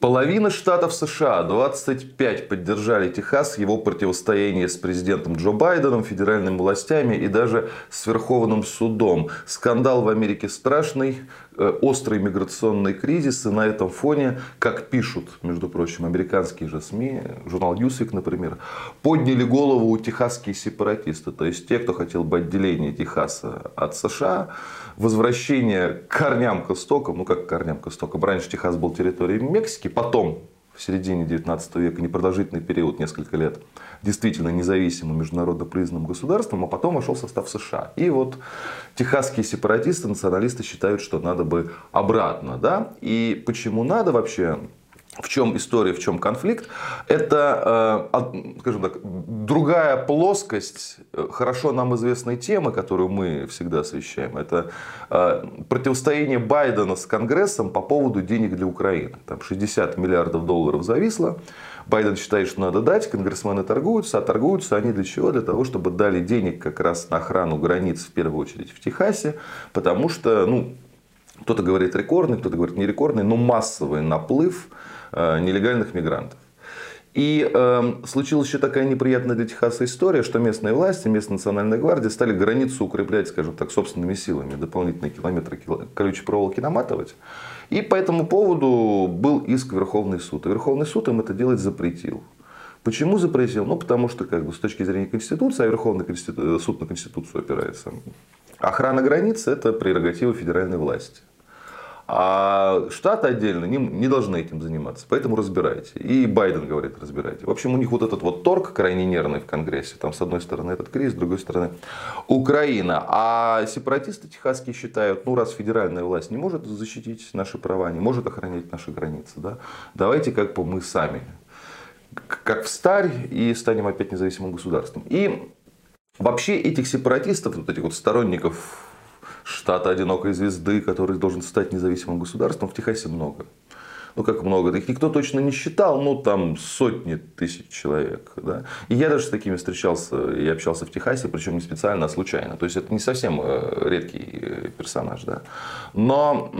Половина штатов США, 25, поддержали Техас его противостоянии с президентом Джо Байденом, федеральными властями и даже с Верховным судом. Скандал в Америке страшный, э, острый миграционный кризис. И на этом фоне, как пишут, между прочим, американские же СМИ, журнал Newsweek, например, подняли голову техасские сепаратисты. То есть те, кто хотел бы отделения Техаса от США, возвращение к корням к истокам, ну как к корням к истокам, раньше Техас был территорией Мексики, потом в середине 19 века, непродолжительный период, несколько лет, действительно независимым международно признанным государством, а потом вошел в состав США. И вот техасские сепаратисты, националисты считают, что надо бы обратно. Да? И почему надо вообще? В чем история, в чем конфликт? Это, э, скажем так, другая плоскость э, хорошо нам известной темы, которую мы всегда освещаем. Это э, противостояние Байдена с Конгрессом по поводу денег для Украины. Там 60 миллиардов долларов зависло. Байден считает, что надо дать, конгрессмены торгуются, а торгуются они для чего? Для того, чтобы дали денег как раз на охрану границ, в первую очередь в Техасе, потому что, ну, кто-то говорит рекордный, кто-то говорит не рекордный, но массовый наплыв Э, нелегальных мигрантов. И э, случилась еще такая неприятная для Техаса история, что местные власти, местная национальная гвардия стали границу укреплять, скажем так, собственными силами, дополнительные километры колючей проволоки наматывать. И по этому поводу был иск в Верховный суд. И Верховный суд им это делать запретил. Почему запретил? Ну, потому что как бы, с точки зрения Конституции, а Верховный суд на Конституцию опирается, охрана границы – это прерогатива федеральной власти. А штаты отдельно не, не должны этим заниматься. Поэтому разбирайте. И Байден говорит, разбирайте. В общем, у них вот этот вот торг крайне нервный в Конгрессе. Там с одной стороны этот кризис, с другой стороны Украина. А сепаратисты техасские считают, ну раз федеральная власть не может защитить наши права, не может охранять наши границы, да, давайте как бы мы сами как в старь и станем опять независимым государством. И вообще этих сепаратистов, вот этих вот сторонников штата одинокой звезды, который должен стать независимым государством, в Техасе много. Ну, как много, их никто точно не считал, ну, там сотни тысяч человек. Да? И я даже с такими встречался и общался в Техасе, причем не специально, а случайно. То есть, это не совсем э, редкий э, персонаж. Да? Но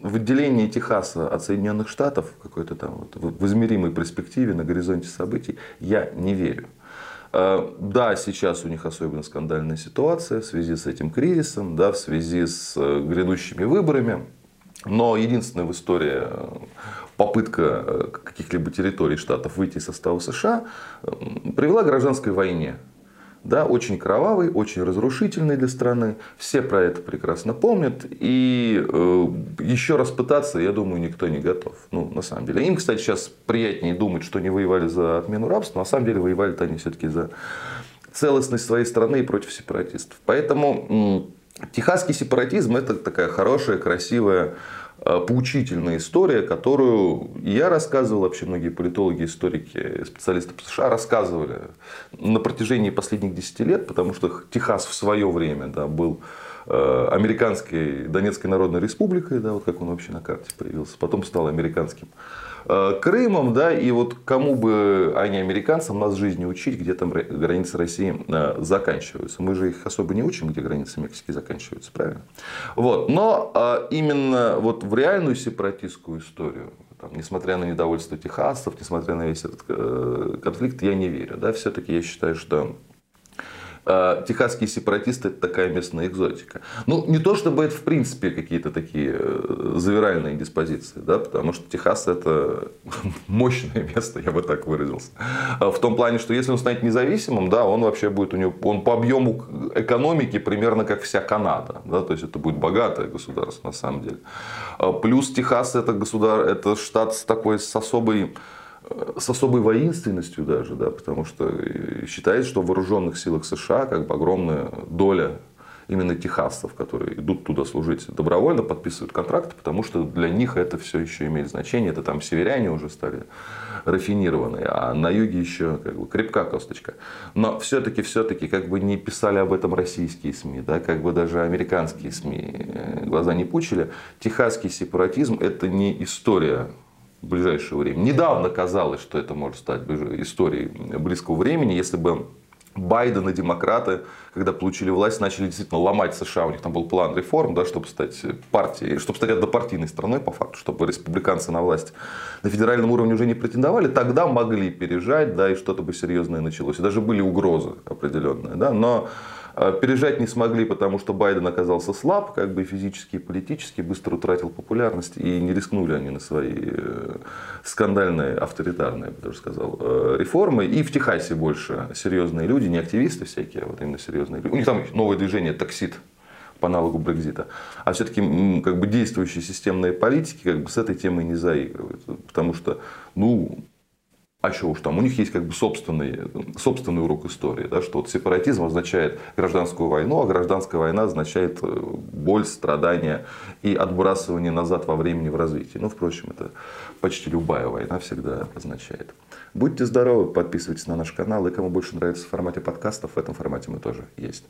в отделении Техаса от Соединенных Штатов, какой-то там вот, в измеримой перспективе, на горизонте событий, я не верю. Э, да, сейчас у них особенно скандальная ситуация в связи с этим кризисом, да, в связи с э, грядущими выборами. Но единственная в истории э, попытка каких-либо территорий штатов выйти из состава США привела к гражданской войне да, очень кровавый, очень разрушительный для страны. Все про это прекрасно помнят. И э, еще раз пытаться, я думаю, никто не готов. Ну, на самом деле. Им, кстати, сейчас приятнее думать, что не воевали за отмену рабства. На самом деле воевали-то они все-таки за целостность своей страны и против сепаратистов. Поэтому э, техасский сепаратизм это такая хорошая, красивая поучительная история, которую я рассказывал, вообще многие политологи, историки, специалисты по США рассказывали на протяжении последних 10 лет, потому что Техас в свое время да, был э, американской Донецкой Народной Республикой, да, вот как он вообще на карте появился, потом стал американским Э, Крымом, да, и вот кому бы, а не американцам, нас жизни учить, где там границы России э, заканчиваются. Мы же их особо не учим, где границы Мексики заканчиваются, правильно? Вот. Но э, именно вот в реальную сепаратистскую историю, там, несмотря на недовольство техасцев, несмотря на весь этот конфликт, я не верю. Да? Все-таки я считаю, что техасские сепаратисты это такая местная экзотика. Ну, не то чтобы это в принципе какие-то такие э, завиральные диспозиции, да, потому что Техас это мощное место, я бы так выразился. А в том плане, что если он станет независимым, да, он вообще будет у него, он по объему экономики примерно как вся Канада, да, то есть это будет богатое государство на самом деле. А плюс Техас это государ, это штат с такой, с особой с особой воинственностью даже, да, потому что считается, что в вооруженных силах США как бы огромная доля именно техасцев, которые идут туда служить добровольно, подписывают контракты, потому что для них это все еще имеет значение. Это там северяне уже стали рафинированные, а на юге еще как бы крепка косточка. Но все-таки, все-таки, как бы не писали об этом российские СМИ, да, как бы даже американские СМИ э, глаза не пучили, техасский сепаратизм это не история в ближайшее время. Недавно казалось, что это может стать историей близкого времени, если бы Байден и демократы, когда получили власть, начали действительно ломать США. У них там был план реформ, да, чтобы стать партией, чтобы стать однопартийной страной, по факту, чтобы республиканцы на власть на федеральном уровне уже не претендовали. Тогда могли пережать, да, и что-то бы серьезное началось. И даже были угрозы определенные. Да, но э, Пережать не смогли, потому что Байден оказался слаб, как бы физически и политически, быстро утратил популярность, и не рискнули они на свои э, скандальные, авторитарные, я бы даже сказал, э, реформы. И в Техасе больше серьезные люди, не активисты всякие, а вот именно серьезные люди. У них там новое движение «Таксит», по аналогу Брекзита. А все-таки как бы действующие системные политики как бы с этой темой не заигрывают. Потому что, ну, а что уж там, у них есть как бы собственный, собственный урок истории, да, что вот сепаратизм означает гражданскую войну, а гражданская война означает э, боль, страдания и отбрасывание назад во времени в развитии. Ну, впрочем, это почти любая война всегда означает. Будьте здоровы, подписывайтесь на наш канал, и кому больше нравится в формате подкастов, в этом формате мы тоже есть.